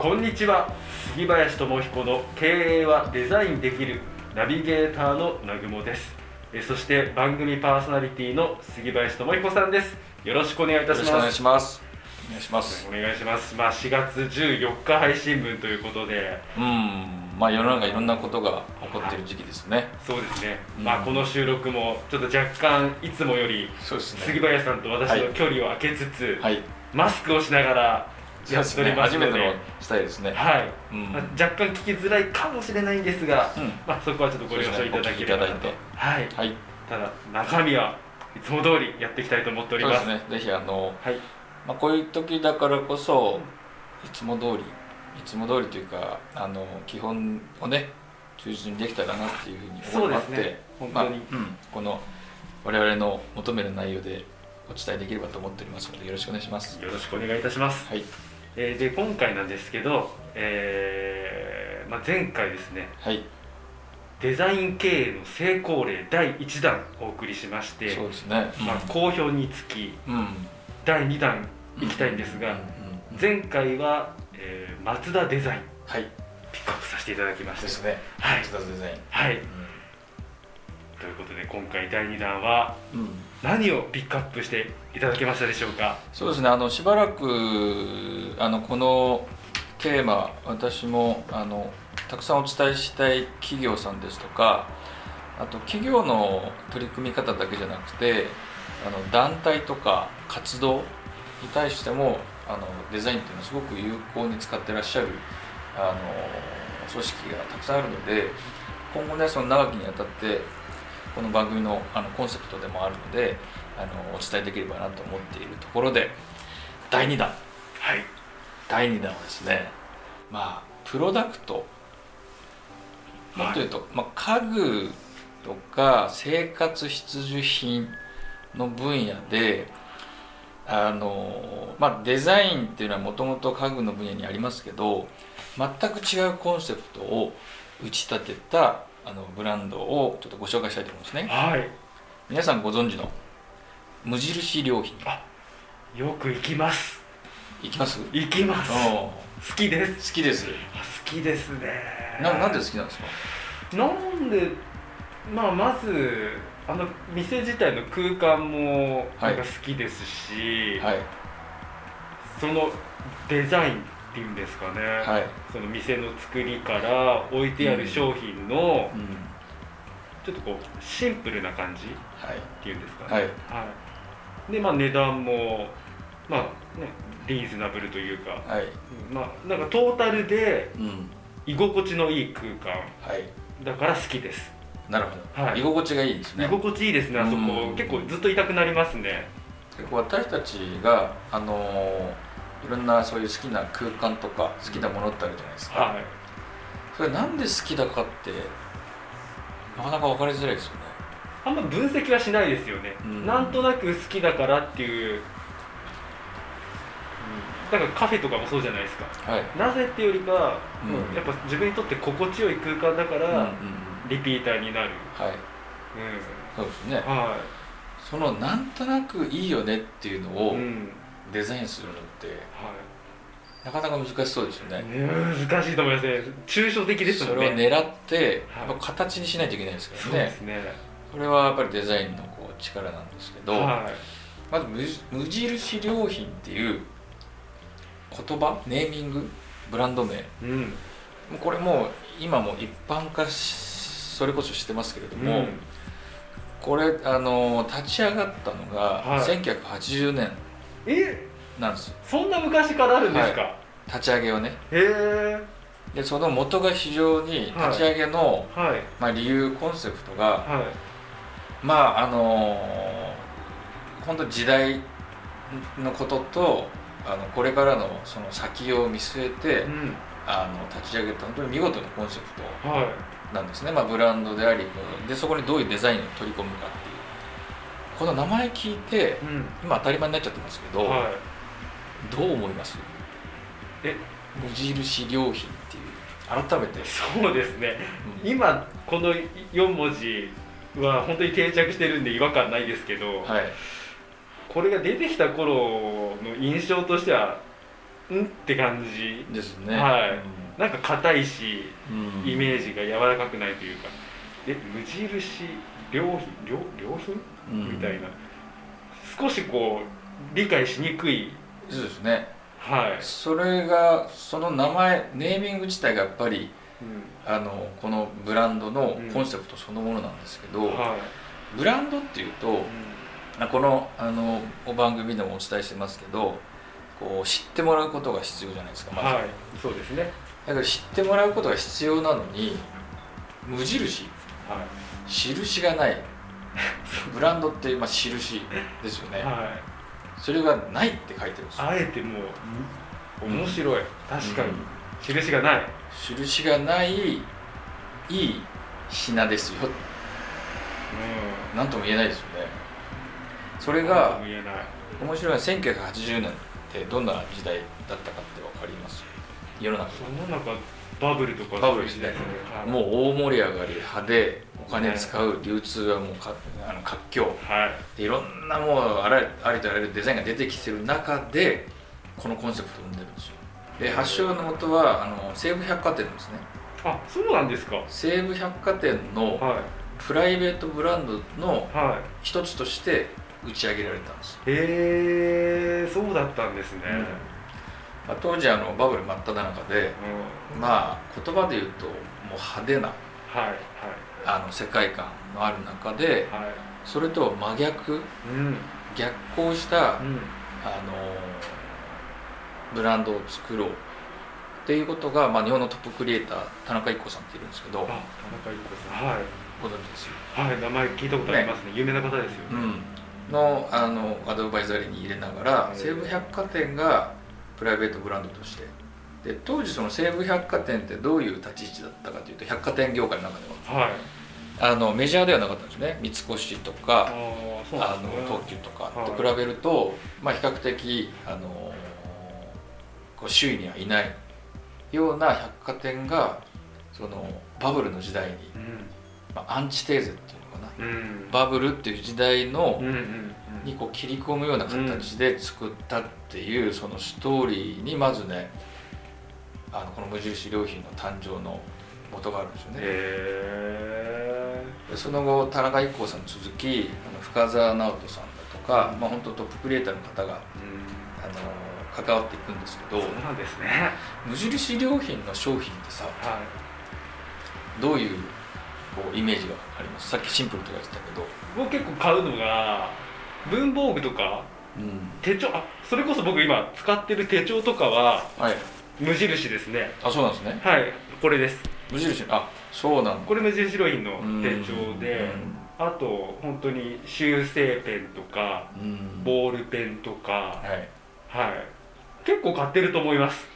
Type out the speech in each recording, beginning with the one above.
こんにちは。杉林智彦の経営はデザインできるナビゲーターの南雲です。えそして番組パーソナリティの杉林智彦さんです。よろしくお願いいたします。お願いします。お願いします。お願いします。まあ4月14日配信分ということで。うん。まあ世の中いろんなことが起こっている時期ですね。そうですね、うん。まあこの収録もちょっと若干いつもより杉林さんと私の距離を空けつつ、はい。マスクをしながらやっておりますので初めてのスタイルですね。はい、うん。まあ、若干聞きづらいかもしれないんですが、うん。まあ、そこはちょっとご了承いただければなと、ね。はい、はい。ただ中身はいつも通りやっていきたいと思っておりまそうですすね。ぜひあの、はい。まあ、こういう時だからこそいつも通りいつも通りというかあの基本をね忠実にできたらなっていうふうに思って、ね。本当に。まあうん、この我々の求める内容でお伝えできればと思っておりますのでよろしくお願いします。よろしくお願いいたします、はいえーで今回なんですけど、えーまあ、前回ですねはい。デザイン経営の成功例第1弾お送りしましてそうですね。まあ、好評につきうん。第2弾いきたいんですが、前回は、えー、松田デザインはい。ピックアップさせていただきましたですね。はい。松田デザイン。はいということで今回第2弾はうん、何をピックアップしていただけましたでしょうか？そうですね。あのしばらくあのこのテーマ私もあのたくさんお伝えしたい企業さんですとかあと企業の取り組み方だけじゃなくてあの団体とか活動に対してもあのデザインっていうのはすごく有効に使ってらっしゃるあの組織がたくさんあるので今後ねその長きにあたってこの番組のあのコンセプトでもあるのであのお伝えできればなと思っているところで第2弾。はい。第2弾はですねまあプロダクト。もっと言うと、まあ、家具とか生活必需品の分野であの、まあ、デザインっていうのはもともと家具の分野にありますけど全く違うコンセプトを打ち立てたあのブランドをちょっとご紹介したいと思うんですね。はい。皆さんご存知の無印良品。よく行きます。いきます？行きます。好好きです。きです。あ好きですね。ななんで好きなんですか？なんでまあまずあの店自体の空間もなんか好きですし、はい。そのデザインっていうんですかね、はい。その店の作りから置いてある商品のうん。ちょっとこうシンプルな感じっはい。ていうんですかね。はい。はい。でまあ値段もまあねリーズナブルというか、はい。うんまあなんかトータルでうん。居心地のいい空間はい。だから好きです。なるほど、はい。居心地がいいですね。居心地いいですねあそこ。うん。結構ずっといたくなりますね。結構私たちがあのーいろんなそういう好きな空間とか好きなものってあるじゃないですか、はい。それなんで好きだかってなかなか分かりづらいですよね。あんま分析はしないですよね、うん。なんとなく好きだからっていう、うん、だからカフェとかもそうじゃないですか。はい。なぜっていうよりか、うん。うんやっぱ自分にとって心地よい空間だからリピーターになる、はい。うん。そうですね。はそのなんとなくいいよねっていうのい、をうんデザインするのってはなかなか難しそうですよね。難しいと思いますね。抽象的ですそもんね。れを狙ってはい。やっぱ形にしないといけないですからね。そね。それはやっぱりデザインのこう力なんですけど、はい。まず無無印良品っていう言葉ネーミングブランド名。もうん。うこれもう今も一般化しそれこそしてますけれども、うん。これあの立ち上がったのがはい。1980年えなんです。よそんな昔からあるんですか、立ち上げはね。へえ。でその元が非常に立ち上げの、はい。まあ、理由コンセプトがはい。まああの本当時代のこととあのこれからのその先を見据えて、うん。あの立ち上げた本当に見事なコンセプトはい。なんですね、まあ、ブランドでありでそこにどういうデザインを取り込むかっていうこの名前聞いてうん。今当たり前になっちゃってますけど、はい。どう思います？え？無印良品っていう。改めて、そうですね。うん。今この4文字は本当に定着してるんで違和感ないですけど、はい。これが出てきた頃の印象としてはんって感じ。ですね。はい。なんか硬いしうん。イメージが柔らかくないというか。え無印良品？良良品？うんみたいな。少しこう理解しにくい。そうですね。はい、それがその名前ネーミング自体がやっぱりうん。あのこのブランドのコンセプトそのものなんですけど、はブランドっていうとい、まあこのあのお番組でもお伝えしてますけどこう知ってもらうことが必要じゃないですかまず、はい。そうですね。だから知ってもらうことが必要なのに無印。は印がない ブランドってまあ印ですよね、い、はい。それがないって書いてるんですよ。あえてもう面白い。確かに。うん印がない。印がないいい品ですよ。うなんとも言えないですよね。それんが面白いのは1980年ってどんな時代だったかって分かります？世の中その中バブルとかバブルですね。はいもう大盛り上がり派でお金使う流通はもうかあの活況。はい。でいろんなもうあらありとあらゆるデザインが出てきてる中でこのコンセプトを生んでるんですよ。で発祥の元はあの西武百貨店ですね。あそうなんですか。は西武百貨店のい。プライベートブランドのは一つとして打ち上げられたんです、いへえそうだったんですね、まあ、当時あのバブル真っ只中でうん。まあ言葉で言うともう派手なはいあの世界観のある中ではい。はいそれと真逆うん。逆行したうん。あのブランドを作ろうっていうことが、まあ、日本のトップクリエイター田中一子さんっているんですけどあ田中裕子さん。はい。ご存知ですよ、はい名前聞いたことありますね。有名な方ですよね、うん、のあのアドバイザリーに入れながら西武百貨店がプライベートブランドとして。で当時その西武百貨店ってどういう立ち位置だったかというと百貨店業界の中では。はい。あのメジャーではなかったんですね。三越とあかあね。の東急とかはい。と比べると、まあ、比較的あのこう周囲にはいないような百貨店がそのバブルの時代に、まあ、アンチテーゼっていうのかな。うん。うんバブルっていう時代のうんうんうんにこう切り込むような形で作ったっていうそのストーリーにまずねあのこの無印良品の誕生の元があるんですよね。へでその後田中一行さんに続きあの深澤直人さんだとか、まあ本当トップクリエイターの方がえうん。あの関わっていくんですけどそうなんですね。無印良品の商品ってさはい。どういうこうイメージがあります？さっきシンプルとか言ってたけど、僕結構買うのが文房具とかうん、手帳あそれこそ僕今使ってる手帳とかははい。無印ですね。あそうなんですね。はいこれです。無印。あそうなんだ。これ無印良品のうん。手帳であと本当に修正ペンとかうん。ボールペンとかはい。はい。結構買ってると思います。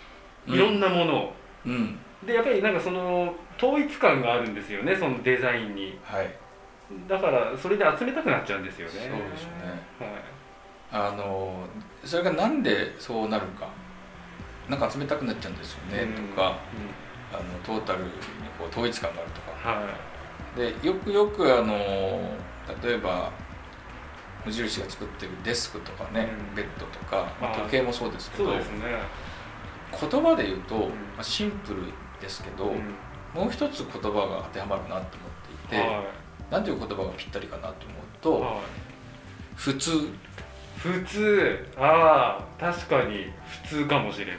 いろんなものを、うん。でやっぱりなんかその統一感があるんですよねそのデザインに。はいだからそれで集めたくなっちゃうんですよね。そうですよね。はい。あのそれがなんでそうなるか。なんか集めたくなっちゃうんですよね。とか、あのトータルにこう統一感があるとか。はい。でよくよくあの例えば無印が作ってるデスクとかね、うん。ベッドとか、時計もそうですけどそうですね。言葉で言うと、んまあ、シンプルですけど、うん。もう一つ言葉が当てはまるなと思っていて、はなんていう言葉がぴったりかなと思ういと、はい。普通。普通。ああ確かに。普通かもしれない。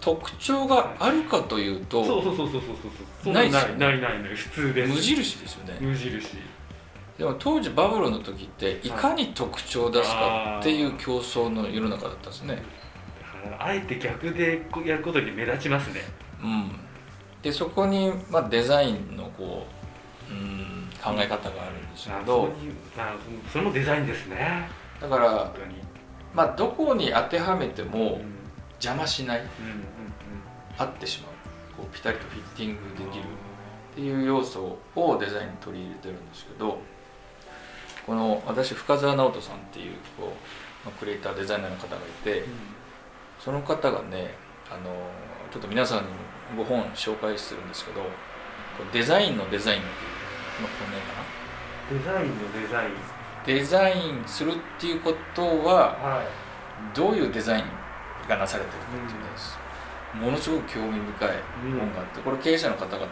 特徴があるかというと、そうそうそうそうそうそう。ないですよね。ないないない普通です。無印ですよね。無印。でも当時バブルの時ってい。かに特徴を出すかっていう競争の世の中だったんですね、だからあえて逆でやることに目立ちますね。うん、でそこに、まあ、デザインのこう、うん、考え方があるんですけど。それもデザインですね。だからまあ、どこに当てはめても邪魔しない合ってしまう。こうピタリとフィッティングできる。っていう要素をデザインに取り入れてるんですけどこの私深澤直人さんっていうこうまあクリエイターデザイナーの方がいてその方がねあのちょっと皆さんにご本紹介するんですけどデザインのデザインっていうこの本ね。かなデザインのデザイン。デザインするっていうことははい。どういうデザインがなされてるかっていうのです、ものすごく興味深い本があってこれ経営者の方々にも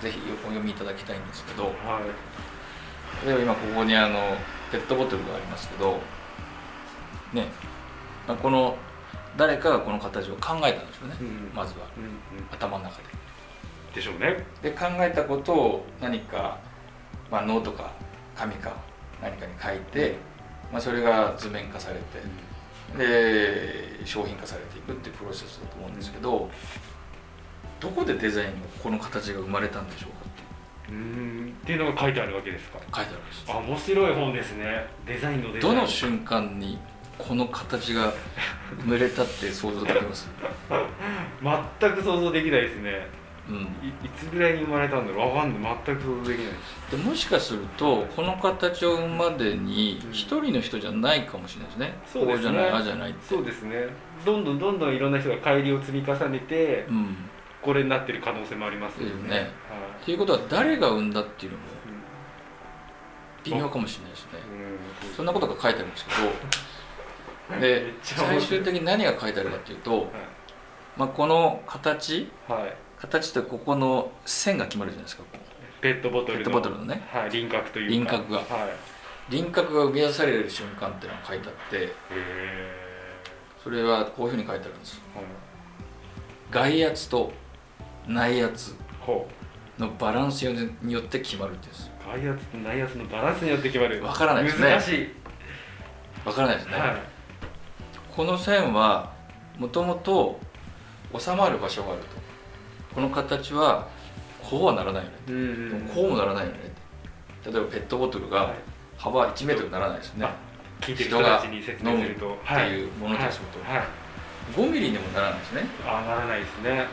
ぜひお読みいただきたいんですけどはい。例えば今ここにあのペットボトルがありますけどねまあこの誰かがこの形を考えたんでしょうね、うん。まずは。うんうん。頭の中で。でしょうね。で考えたことを何か、まあ、ノートか紙か何かに書いて、まあ、それが図面化されてで商品化されていくっていうプロセスだと思うんですけどどこでデザインのこの形が生まれたんでしょうかってう。ん。っていうのが書いてあるわけですか？書いてあるんです。あ面白い本ですね。デザインのどの瞬間にこの形が生まれたって想像できます、全く想像できないですねうん、いいつぐらいに生まれたんだろう？わかんない。全く想像できないでもしかするとこの形を生むまでに一人の人じゃないかもしれないですね、そうですね。こうじゃないああじゃないって。そうですね。どんどんどんどんいろんな人が改良を積み重ねてうん。これになってる可能性もありますよね。ね。はい。っていうことは誰が生んだっていうのも微妙かもしれないですね。うん。そんなことが書いてあるんですけどで 最終的に何が書いてあるかっていうと、まあ、この形はい、はい、形ってここの線が決まるじゃないですか。ペットボトルのペットボトルのね。はい、輪郭というか。輪郭が。はい。輪郭が生み出される瞬間っていうのが書いてあってへそれはこういうふうに書いてあるんです。ーはい外圧と内圧のバランスによって決まるんです。外圧と内圧のバランスによって決まる。わからないですね。難しい、わからないですね、はい。この線はもともと収まる場所があるとこの形はこうはならないよね、うんうんこうもならないよね例えばペットボトルがはい。幅1メートルにならないですよね、あ聞いてる人たちに説明すると。っていうものとすると、はい、はい。5ミリにもならないですね。あならないですね。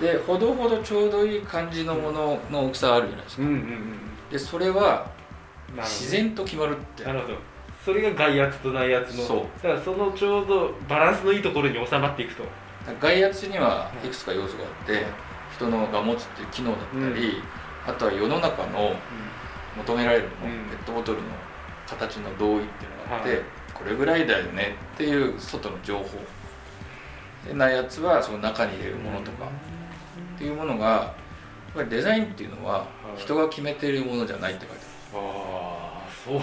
でほどほどちょうどいい感じのものの大きさがあるじゃないですか。うんうんうんでそれは自然と決まるって。なるほど。それが外圧と内圧の。そう。だからそのちょうどバランスのいいところに収まっていくと。外圧にはいくつか要素があって人のが持つっていう機能だったり、あとは世の中の求められるもの、うん。ペットボトルの形の同意っていうのがあって、はい。これぐらいだよねっていう外の情報。で内圧はその中に入れるものとかっていうものがやっぱりデザインっていうのは人が決めているものじゃないって書いてああそう。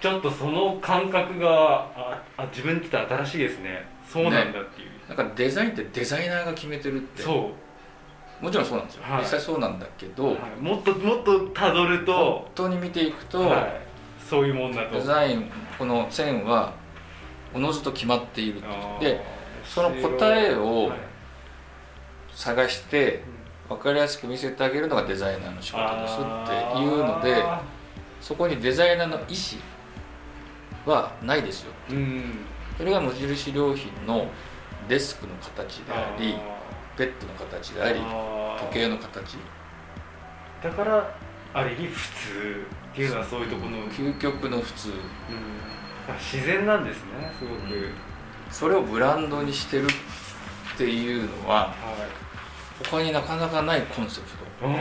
ちょっとその感覚がああ自分って新しいですね。そうなんだっていう、あるなんかデザインってデザイナーが決めてるって。そうもちろんそうなんですよ、はい。実際そうなんだけど、はい。もっともっとたどる本と、当に見ていくと、はい、そういうもんだと。デザインこの線はおのずと決まっているでその答えをはい。探して分かりやすく見せてあげるのがデザイナーの仕事ですっていうのであそこにデザイナーの意思はないですよーう。ん。それが無印良品のデスクの形でありベッドの形であり時計の形。だからある意味普通っていうのはそういうところの、うん、究極の普通。自然なんですねすごく、うん。それをブランドにしてるっていうのはは他になかなかないコンセプト。いうん。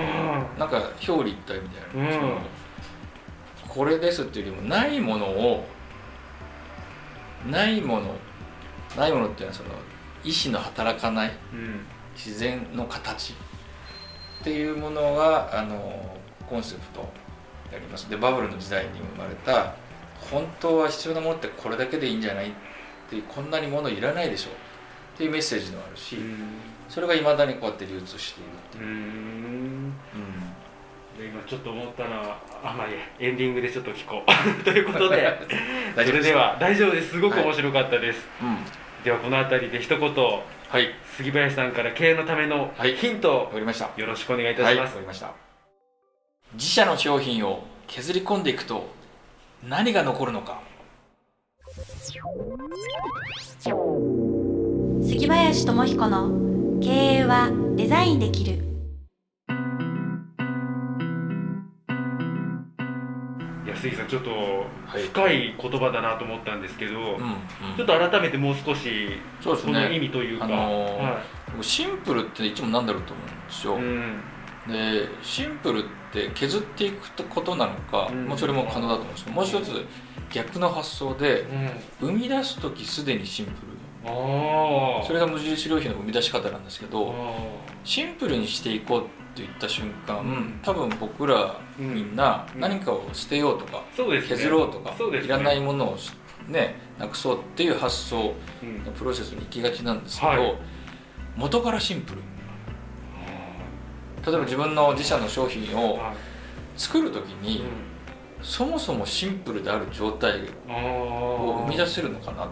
なんか表裏一体みたいな、うん。これですっていうよりもないものをないものないものっていうのはその意志の働かない。うん自然の形っていうものがあのコンセプトであります。でバブルの時代に生まれた本当は必要なものってこれだけでいいんじゃないってこんなにものいらないでしょっていうメッセージもあるしそれがいまだにこうやって流通しているっていう。う、ん。今ちょっと思ったのはあまあいいや。エンディングでちょっと聞こう。ということで。それでは大丈夫です。すごく面白かったです、ん、うん、ではこの辺りで一言はい。杉林さんから経営のためのはい。ヒントをわかりました。よろしくお願いいたします、かりました。自社の商品を削り込んでいくと何が残るのか。杉林智彦の経営はデザインできる安井さんちょっとはい深い言葉だなと思ったんですけど、うんうん。ちょっと改めてもう少しそうですこの意ね味というか、あのーはシンプルっていつもなんだろうと思うんですよ、いうん。でシンプルって削っていくことなのか、うん。もうそれも可能だと思うんですけどもう一つ逆の発想でうん、生み出す時すでにシンプル。それが無印良品の生み出し方なんですけどあシンプルにしていこうって言った瞬間、うん。多分僕らうん。みんなうん。何かを捨てようとか、うですね。削ろうとかね。いらないものをねなくそうっていう発想うん。のプロセスに行きがちなんですけど、はい。元からシンプル。例えば自分の自社の商品をはい。作る時うに、ん。そもそもシンプルである状態あを生み出すせるのかなっ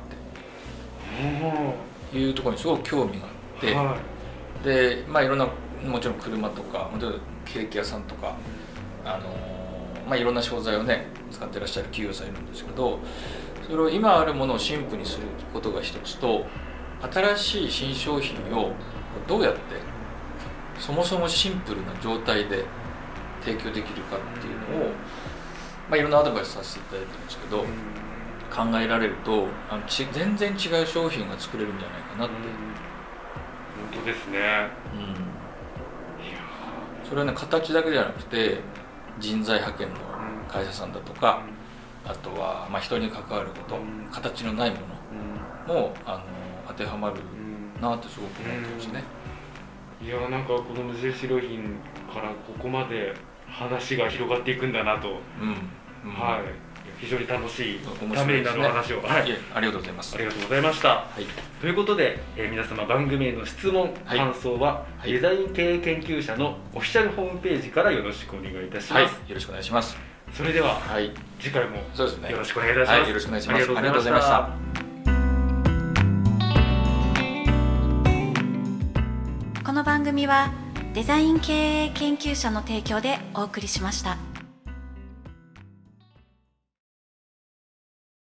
ていうところにすごく興味があって、はでまあいろんなもちろん車とかもちろんケーキ屋さんとか、あのーまあ、いろんな商材をね使ってらっしゃる企業さんいるんですけどそれを今あるものをシンプルにすることが一つと新しい新商品をどうやってそもそもシンプルな状態で提供できるかっていうのを、まあ、いろんなアドバイスさせていただいてるんですけど、うん考えられるとあのち全然違う商品が作れるんじゃないかなって、本当ですね。うんそれはね形だけじゃなくて人材派遣のうん会社さんだとか、あとは、まあ、人に関わること、うん。形のないもうん。のもあの当てはまるうんなってすごく思ってますね、いやなんかこの無印良品からここまで話が広がっていくんだなと、うん。うん。はい非常に楽しい面ためになるお話を、はい。ありがとうございます。ありがとうございました。はい。ということで、えー皆様番組への質問、はい。感想は、はい。デザイン経営研究者のオフィシャルホームページからよろしくお願いいたします、はい、よろしくお願いします。それでははい。次回もそうですね。よろしくお願いいたします、はいよろしくお願いします。ありがとうございました。この番組はデザイン経営研究者の提供でお送りしました。